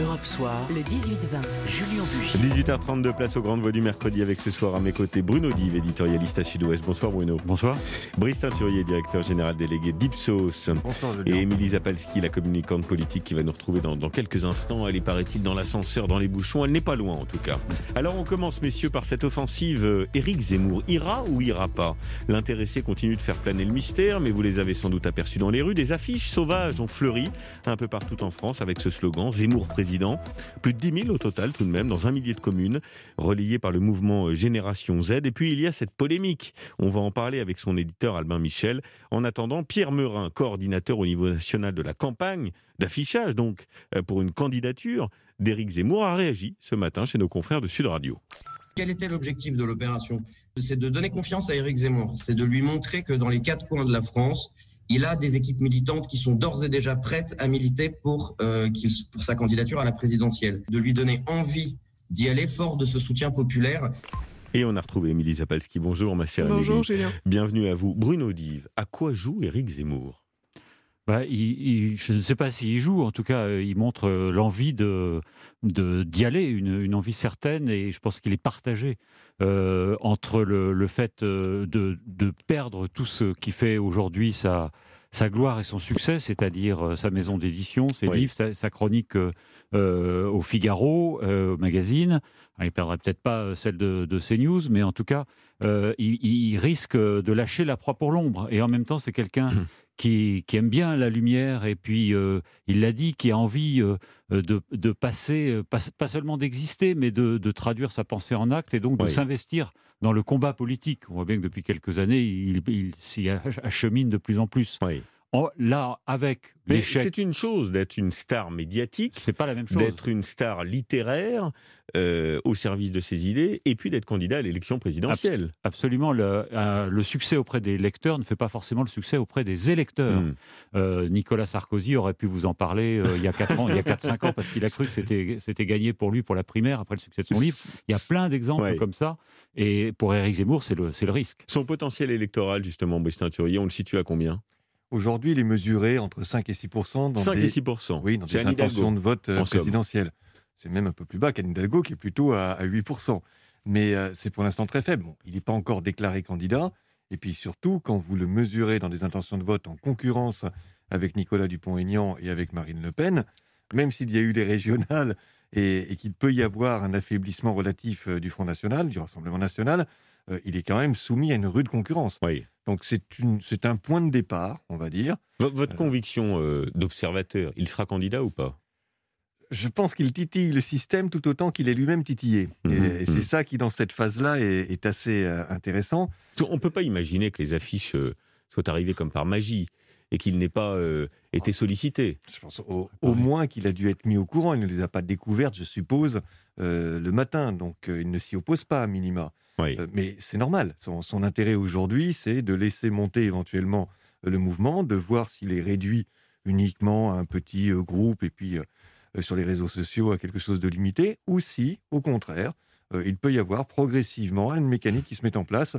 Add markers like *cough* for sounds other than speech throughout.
Europe Soir, le 18-20, Julien Bugier. 18h32, place au Grand Voix du mercredi avec ce soir à mes côtés Bruno Dive, éditorialiste à Sud-Ouest. Bonsoir Bruno. Bonsoir. Brice Teinturier, directeur général délégué d'Ipsos. Bonsoir Et Émilie Zapalski, la communicante politique qui va nous retrouver dans, dans quelques instants. Elle est, paraît-il, dans l'ascenseur, dans les bouchons. Elle n'est pas loin en tout cas. Alors on commence, messieurs, par cette offensive. euh, Éric Zemmour ira ou ira pas? L'intéressé continue de faire planer le mystère, mais vous les avez sans doute aperçus dans les rues. Des affiches sauvages ont fleuri un peu partout en France avec ce slogan Zemmour président. Plus de 10 000 au total tout de même, dans un millier de communes, relayées par le mouvement Génération Z. Et puis il y a cette polémique. On va en parler avec son éditeur Albin Michel. En attendant, Pierre Meurin, coordinateur au niveau national de la campagne d'affichage, donc euh, pour une candidature d'Éric Zemmour, a réagi ce matin chez nos confrères de Sud Radio. Quel était l'objectif de l'opération? C'est de donner confiance à Éric Zemmour, c'est de lui montrer que dans les quatre coins de la France, il a des équipes militantes qui sont d'ores et déjà prêtes à militer pour, euh, pour sa candidature à la présidentielle, de lui donner envie d'y aller fort de ce soutien populaire. Et on a retrouvé Émilie Zapalski. Bonjour ma chère Bonjour. Julien. Bienvenue à vous. Bruno Dive, à quoi joue Éric Zemmour? Bah, il- il- je ne sais pas s'il joue, en tout cas, euh, il montre euh, l'envie de d'y aller, une, une envie certaine, et je pense qu'il est partagé euh, entre le, le fait de, de perdre tout ce qui fait aujourd'hui sa, sa gloire et son succès, c'est-à-dire sa maison d'édition, ses Oui. livres, sa, sa chronique euh, au Figaro, euh, au magazine. Alors, il perdrait peut-être pas celle de, de CNews, mais en tout cas, euh, il, il risque de lâcher la proie pour l'ombre. Et en même temps, c'est quelqu'un qui, qui aime bien la lumière et puis euh, il l'a dit, qui a envie euh, de, de passer, euh, pas, pas seulement d'exister, mais de, de traduire sa pensée en acte et donc de Oui. s'investir dans le combat politique. On voit bien que depuis quelques années, il, il s'y achemine de plus en plus. Oui. En- là, avec Mais l'échec, c'est une chose d'être une star médiatique, c'est pas la même chose. d'être une star littéraire euh, au service de ses idées, et puis d'être candidat à l'élection présidentielle. Absolument, le, euh, le succès auprès des lecteurs ne fait pas forcément le succès auprès des électeurs. Hmm. Euh, Nicolas Sarkozy aurait pu vous en parler il y a 4 ans, il y a 4-5 ans, parce qu'il a cru que c'était gagné pour lui pour la primaire après le succès de son livre. Il y a plein d'exemples Ouais. comme ça. Et pour Éric Zemmour, c'est le, risque. Son potentiel électoral, justement, Brice Teinturier, on le situe à combien? Aujourd'hui, il est mesuré entre 5 et 6 dans 5 des, et 6 oui, dans des intentions de vote euh, présidentielles. C'est même un peu plus bas qu'Anne Hidalgo, qui est plutôt à, à 8 Mais euh, c'est pour l'instant très faible. Bon, il n'est pas encore déclaré candidat. Et puis surtout, quand vous le mesurez dans des intentions de vote en concurrence avec Nicolas Dupont-Aignan et avec Marine Le Pen, même s'il y a eu les régionales et, et qu'il peut y avoir un affaiblissement relatif euh, du Front National, du Rassemblement National, euh, il est quand même soumis à une rude concurrence. Oui. Donc c'est un point de départ, on va dire. V- Votre Euh. conviction euh, d'observateur, il sera candidat ou pas? Je pense qu'il titille le système tout autant qu'il est lui-même titillé. Et- Mhm, et, c'est mhm. ça qui, dans cette phase-là, est, est assez intéressant. On ne peut pas imaginer que les affiches soient arrivées comme par magie et qu'il n'ait pas euh, été sollicité. Je pense au, au moins qu'il a dû être mis au courant. Il ne les a pas découvertes, je suppose, euh, le matin. Donc euh, il ne s'y oppose pas, à minima. Oui. Euh, mais c'est normal. Son, son intérêt aujourd'hui, c'est de laisser monter éventuellement euh, le mouvement, de voir s'il est réduit uniquement à un petit euh, groupe et puis euh, sur les réseaux sociaux à quelque chose de limité, ou si, au contraire, il peut y avoir progressivement une mécanique qui se met en place.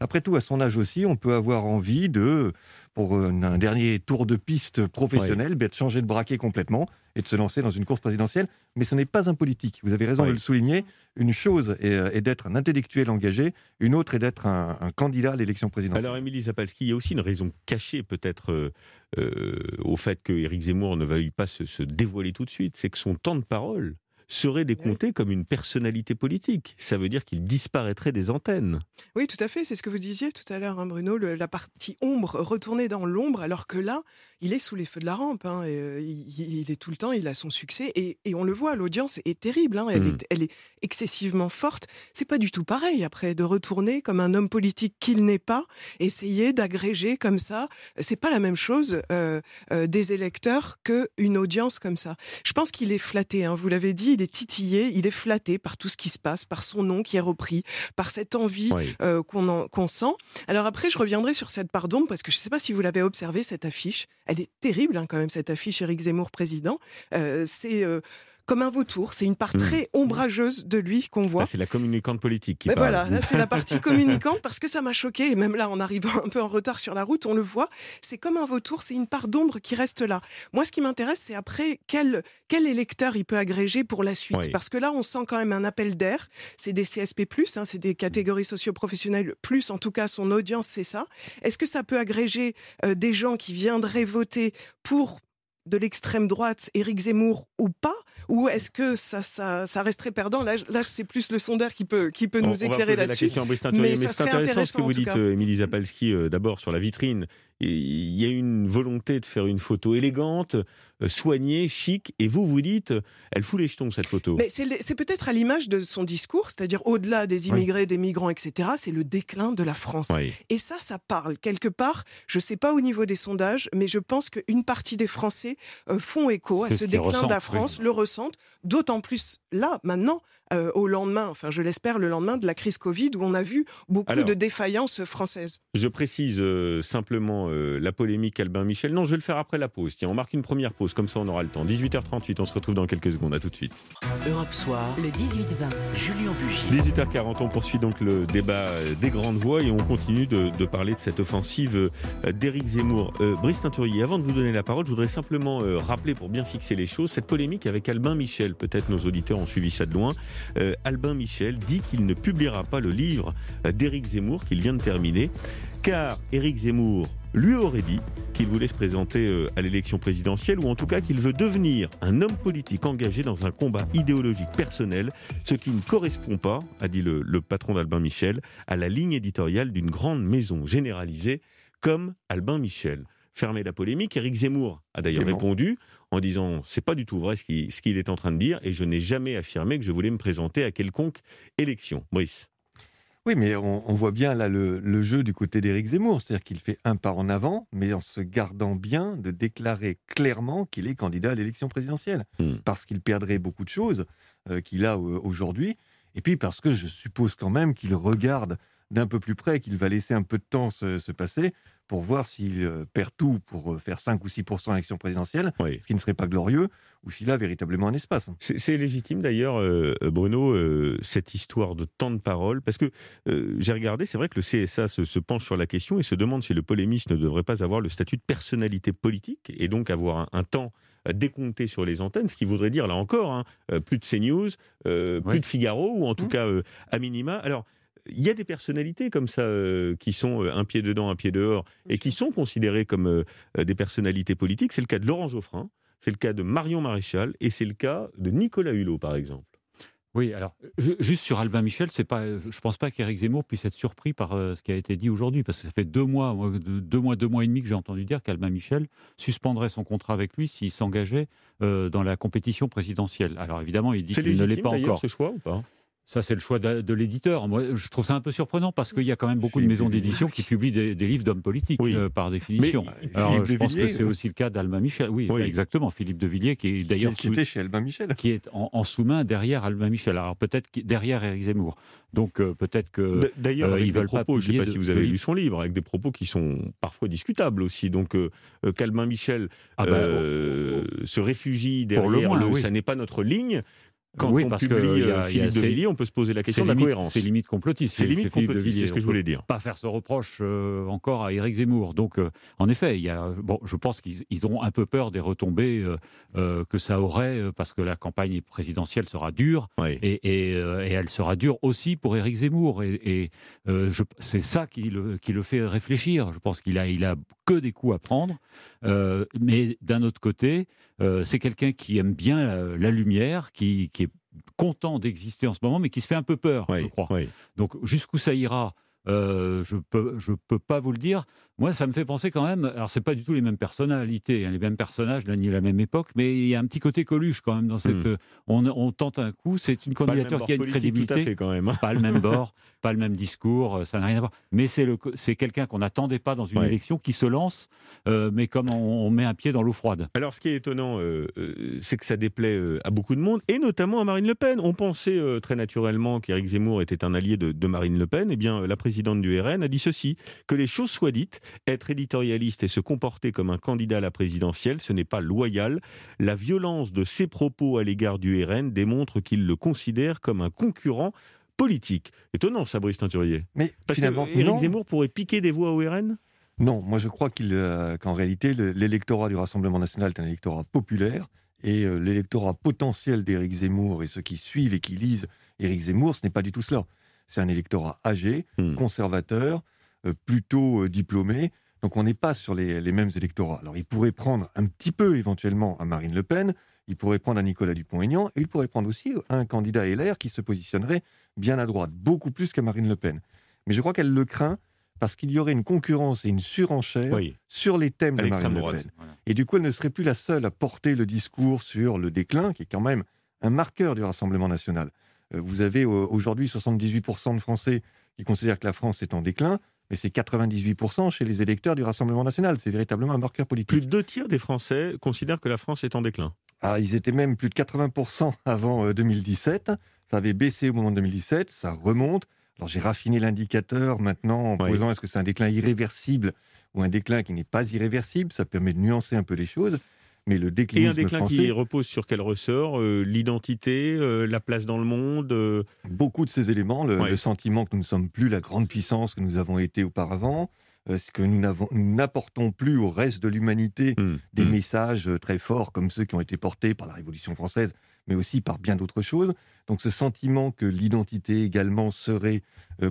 Après tout, à son âge aussi, on peut avoir envie de, pour un, dernier tour de piste professionnel, de changer de braquet complètement et de se lancer dans une course présidentielle. Mais ce n'est pas un politique. Vous avez raison Oui. de le souligner. Une chose est, euh, est d'être un intellectuel engagé, une autre est d'être un, un candidat à l'élection présidentielle. Alors, Émilie Zapalski, il y a aussi une raison cachée peut-être euh, euh, au fait que Éric Zemmour ne veuille pas se, se dévoiler tout de suite. C'est que son temps de parole serait décompté comme une personnalité politique. Ça veut dire qu'il disparaîtrait des antennes. Oui, tout à fait. C'est ce que vous disiez tout à l'heure, hein, Bruno. le- la partie ombre, retournée dans l'ombre, alors que là, il est sous les feux de la rampe. hein, et, euh, il, il est tout le temps, il a son succès. Et, et on le voit, l'audience est terrible. hein, elle, Mm. est, elle est excessivement forte. C'est pas du tout pareil, après, de retourner comme un homme politique qu'il n'est pas, essayer d'agréger comme ça. C'est pas la même chose euh, euh, des électeurs qu'une audience comme ça. Je pense qu'il est flatté, hein, vous l'avez dit, il est titillé, il est flatté par tout ce qui se passe, par son nom qui est repris, par cette envie Oui. euh, qu'on en- qu'on sent. Alors après, je reviendrai sur cette part d'ombre, parce que je ne sais pas si vous l'avez observé, cette affiche. Elle est terrible hein, quand même, cette affiche Éric Zemmour président. Euh, c'est... euh, comme un vautour. C'est une part Hmm. très ombrageuse de lui qu'on voit. C'est la communicante politique qui Mais parle. voilà, là c'est la partie *laughs* communicante parce que ça m'a choqué et même là en arrivant un peu en retard sur la route, on le voit, c'est comme un vautour, c'est une part d'ombre qui reste là. Moi ce qui m'intéresse c'est après quel quel électeur il peut agréger pour la suite Oui. parce que là on sent quand même un appel d'air, c'est des CSP+, hein, c'est des catégories socio-professionnelles plus en tout cas son audience c'est ça. Est-ce que ça peut agréger euh, des gens qui viendraient voter pour de l'extrême droite, Éric Zemmour ou pas? Ou est-ce que ça, ça, ça resterait perdant? Là, là c'est plus le sondeur qui peut, qui peut On- nous éclairer là-dessus. Mais mais c'est intéressant ce que vous dites, euh, Émilie Zapalski, euh, d'abord sur la vitrine. Il y a une volonté de faire une photo élégante, euh, soignée, chic, et vous, vous dites, elle fout les jetons, cette photo. Mais c'est peut-être à l'image de son discours, c'est-à-dire au-delà des immigrés, des migrants, etc., c'est le déclin de la France. Oui. Et ça, ça parle. Quelque part, je ne sais pas au niveau des sondages, mais je pense qu'une partie des Français euh, font écho à ce déclin de la France, oui. le ressentent, d'autant plus là, maintenant, euh, au lendemain, enfin je l'espère, le lendemain de la crise Covid, où on a vu beaucoup Alors. de défaillances françaises. Je précise euh, simplement euh, la polémique Albin Michel. Non, je vais le faire après la pause. Tiens, on marque une première pause, comme ça on aura le temps. 18h38, on se retrouve dans quelques secondes. À tout de suite. Europe Soir, le 18-20, Julien Bugier. 18h40, on poursuit donc le débat des grandes voix et on continue de, de parler de cette offensive d'Éric Zemmour. Euh, Brice Teinturier, avant de vous donner la parole, je voudrais simplement euh, rappeler, pour bien fixer les choses, cette polémique avec Albin Michel. Peut-être nos auditeurs ont suivi ça de loin. Euh, Albin Michel dit qu'il ne publiera pas le livre euh, d'Éric Zemmour qu'il vient de terminer, car Éric Zemmour lui aurait dit qu'il voulait se présenter euh, à l'élection présidentielle ou en tout cas qu'il veut devenir un homme politique engagé dans un combat idéologique personnel, ce qui ne correspond pas, a dit le, le patron d'Albin Michel, à la ligne éditoriale d'une grande maison généralisée comme Albin Michel. Fermez la polémique, Éric Zemmour a d'ailleurs répondu en disant c'est pas du tout vrai ce qu'il ce est en train de dire et je n'ai jamais affirmé que je voulais me présenter à quelconque élection. Brice. Oui, mais on, on voit bien là le, le jeu du côté d'Éric Zemmour, c'est-à-dire qu'il fait un pas en avant, mais en se gardant bien de déclarer clairement qu'il est candidat à l'élection présidentielle, Hmm. parce qu'il perdrait beaucoup de choses euh, qu'il a euh, aujourd'hui, et puis parce que je suppose quand même qu'il regarde d'un peu plus près, qu'il va laisser un peu de temps se, se passer pour voir s'il euh, perd tout pour euh, faire 5 ou 6% à l'élection présidentielle, Oui. ce qui ne serait pas glorieux, ou s'il a véritablement un espace. C'est légitime d'ailleurs, euh, Bruno, euh, cette histoire de temps de parole, parce que euh, j'ai regardé, c'est vrai que le CSA se, se penche sur la question et se demande si le polémiste ne devrait pas avoir le statut de personnalité politique et donc avoir un, un temps décompté sur les antennes, ce qui voudrait dire, là encore, hein, plus de CNews, euh, plus de Figaro, ou en tout Mmh. cas euh, à minima. Alors, il y a des personnalités comme ça euh, qui sont euh, un pied dedans, un pied dehors, et qui sont considérées comme euh, des personnalités politiques. C'est le cas de Laurent Geoffrin, c'est le cas de Marion Maréchal, et c'est le cas de Nicolas Hulot, par exemple. Oui, alors ju- juste sur Albin Michel, c'est pas, je pense pas qu'Éric Zemmour puisse être surpris par euh, ce qui a été dit aujourd'hui, parce que ça fait deux mois, moi, de- deux mois, deux mois et demi que j'ai entendu dire qu'Albin Michel suspendrait son contrat avec lui s'il s'engageait euh, dans la compétition présidentielle. Alors évidemment, il dit C'est qu'il ne l'est légitime pas encore. ce choix ou pas? Ça, c'est le choix de, de l'éditeur. Moi, je trouve ça un peu surprenant parce qu'il y a quand même beaucoup de Philippe maisons de d'édition qui publient des, des livres d'hommes politiques, Oui. euh, par définition. Mais- Alors, Philippe je pense que c'est aussi le cas d'Albin Michel. Oui, Oui. exactement. Philippe de Villiers, qui est d'ailleurs qui était chez Albin Michel. qui est en, en sous-main derrière Albin Michel. Alors peut-être derrière Éric Zemmour. Donc euh, peut-être que D'ailleurs, euh, ils veulent pas propos, je ne sais pas de- si vous avez lu son livre, avec des propos qui sont parfois discutables aussi. Donc, euh, qu'Albin Michel Ah bah, euh, se réfugie Pour le derrière moins, le, oui. ça n'est pas notre ligne. Quand Oui, on parce que publie y a- euh, il y a- Philippe de Villiers, on peut se poser la question de la limite, cohérence. c'est limite complotiste. C'est limite complotiste, c'est ce que je voulais dire. Pas faire ce reproche euh, encore à Éric Zemmour. Donc, euh, en effet, il y a, bon, je pense qu'ils ils ont un peu peur des retombées euh, que ça aurait, parce que la campagne présidentielle sera dure. Oui. Et, et, et elle sera dure aussi pour Éric Zemmour. Et, c'est ça qui le, qui le fait réfléchir. Je pense qu'il a, il a que des coups à prendre. Euh, mais d'un autre côté, euh, c'est quelqu'un qui aime bien la, la lumière, qui, qui est content d'exister en ce moment, mais qui se fait un peu peur, je crois. oui. Donc jusqu'où ça ira euh, je peux je peux pas vous le dire. Moi, ça me fait penser quand même. Alors, c'est pas du tout les mêmes personnalités, hein, les mêmes personnages, ni la même époque, mais il y a un petit côté Coluche quand même dans cette. Hmm. euh, on, on tente un coup. C'est une candidature qui a une crédibilité fait, quand même. hein. pas le même *laughs* bord, pas le même discours, euh, ça n'a rien à voir. Mais c'est le, c'est quelqu'un qu'on n'attendait pas dans une Ouais. élection qui se lance, euh, mais comme on, on met un pied dans l'eau froide. Alors, ce qui est étonnant, euh, euh, c'est que ça déplaît à beaucoup de monde, et notamment à Marine Le Pen. On pensait très naturellement qu'Éric Zemmour était un allié de, de Marine Le Pen. Eh bien, la présidente du RN a dit ceci que les choses soient dites. Être éditorialiste et se comporter comme un candidat à la présidentielle, ce n'est pas loyal. La violence de ses propos à l'égard du RN démontre qu'il le considère comme un concurrent politique. Étonnant ça, Brice Teinturier. Mais Parce finalement, que Éric. Zemmour pourrait piquer des voix au RN Non, moi je crois qu'il, euh, qu'en réalité, le- l'électorat du Rassemblement national est un électorat populaire et euh, l'électorat potentiel d'Éric Zemmour et ceux qui suivent et qui lisent Éric Zemmour, ce n'est pas du tout cela. C'est un électorat âgé, Hmm. conservateur, plutôt euh, diplômé. Donc on n'est pas sur les, les mêmes électorats. Alors il pourrait prendre un petit peu éventuellement à Marine Le Pen, il pourrait prendre à Nicolas Dupont-Aignan et il pourrait prendre aussi un candidat LR qui se positionnerait bien à droite, beaucoup plus qu'à Marine Le Pen. Mais je crois qu'elle le craint parce qu'il y aurait une concurrence et une surenchère Oui. sur les thèmes À de Marine Le. Pen. Voilà. Et du coup, elle ne serait plus la seule à porter le discours sur le déclin, qui est quand même un marqueur du Rassemblement national. Euh, Vous avez euh, aujourd'hui 78% de Français qui considèrent que la France est en déclin, mais c'est 98% chez les électeurs du Rassemblement national. C'est véritablement un marqueur Plus politique. de deux tiers des Français considèrent que la France est en déclin. Ah, ils étaient même plus de 80% avant euh, 2017. Ça avait baissé au moment de 2017, ça remonte. Alors j'ai raffiné l'indicateur maintenant en Oui. posant est-ce que c'est un déclin irréversible ou un déclin qui n'est pas irréversible? Ça permet de nuancer un peu les choses. Mais le Et déclinisme un déclin français, qui repose sur quel ressort Euh, L'identité, euh, la place dans le monde euh, beaucoup de ces éléments, le, Ouais. le sentiment que nous ne sommes plus la grande puissance que nous avons été auparavant, ce que nous n'apportons plus au reste de l'humanité hmm, des hmm. messages très forts comme ceux qui ont été portés par la Révolution française, mais aussi par bien d'autres choses. Donc ce sentiment que l'identité également serait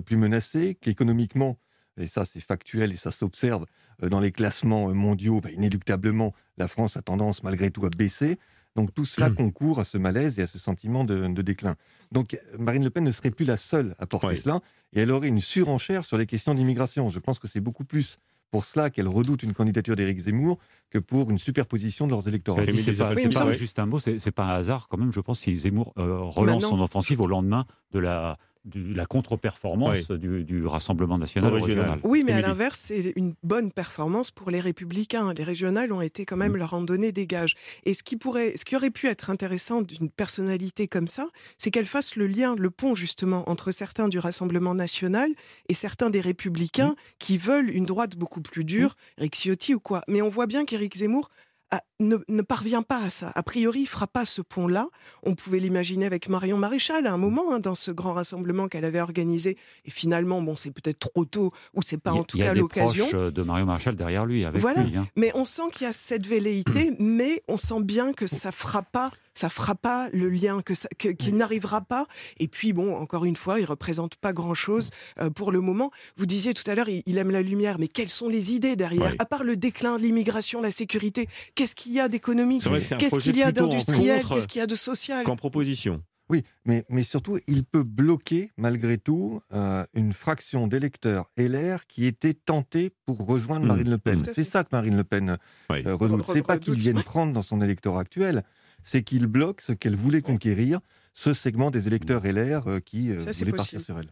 plus menacée, qu'économiquement, et ça c'est factuel et ça s'observe euh, dans les classements euh, mondiaux, bah, inéluctablement, la France a tendance malgré tout à baisser. Donc tout cela Mm. concourt à ce malaise et à ce sentiment de, de déclin. Donc Marine Le Pen ne serait plus la seule à porter cela, et elle aurait une surenchère sur les questions d'immigration. Je pense que c'est beaucoup plus pour cela qu'elle redoute une candidature d'Éric Zemmour que pour une superposition de leurs électorats. C'est pas, c'est pas- juste un mot, c'est c'est pas un hasard quand même, je pense, si Zemmour euh, relance Maintenant- son offensive au lendemain de la, de la contre-performance du, du Rassemblement national régional. régional. Oui, mais à l'inverse, c'est une bonne performance pour les républicains. Les régionales ont été quand même Mm. leur en donné des gages. Et ce qui pourrait, ce qui aurait pu être intéressant d'une personnalité comme ça, c'est qu'elle fasse le lien, le pont justement entre certains du Rassemblement national et certains des républicains Mm. qui veulent une droite beaucoup plus dure, Eric Ciotti ou quoi. Mais on voit bien qu'Éric Zemmour a- ne, ne parvient pas à ça. A priori, il fera pas ce pont-là. On pouvait l'imaginer avec Marion Maréchal à un moment hein, dans ce grand rassemblement qu'elle avait organisé. Et finalement, bon, c'est peut-être trop tôt ou c'est pas a- en tout il y a cas des l'occasion. euh, de Mario Marchal derrière lui, avec Voilà. lui. hein. Mais on sent qu'il y a cette velléité, *clears throat* mais on sent bien que ça fera pas, ça fera pas le lien, que ça, que- qu'il n'arrivera pas. Et puis bon, encore une fois, il représente pas grand-chose euh, pour le moment. Vous disiez tout à l'heure, il, il aime la lumière, mais quelles sont les idées derrière. À part le déclin de l'immigration, la sécurité, qu'est-ce qu'il y a d'économique? Qu'est-ce qu'il y a d'industriel? Qu'est-ce qu'il y a de social? qu'en proposition. Oui, mais, mais surtout, il peut bloquer, malgré tout, euh, une fraction d'électeurs LR qui étaient tentés pour rejoindre Mmh, Marine Le Pen. à C'est ça que Marine Le Pen Oui. euh, redoute. Re- C'est pas qu'il vienne prendre dans son électorat actuel, c'est qu'il bloque ce qu'elle voulait conquérir, ce segment des électeurs LR euh, qui euh, voulaient partir sur elle.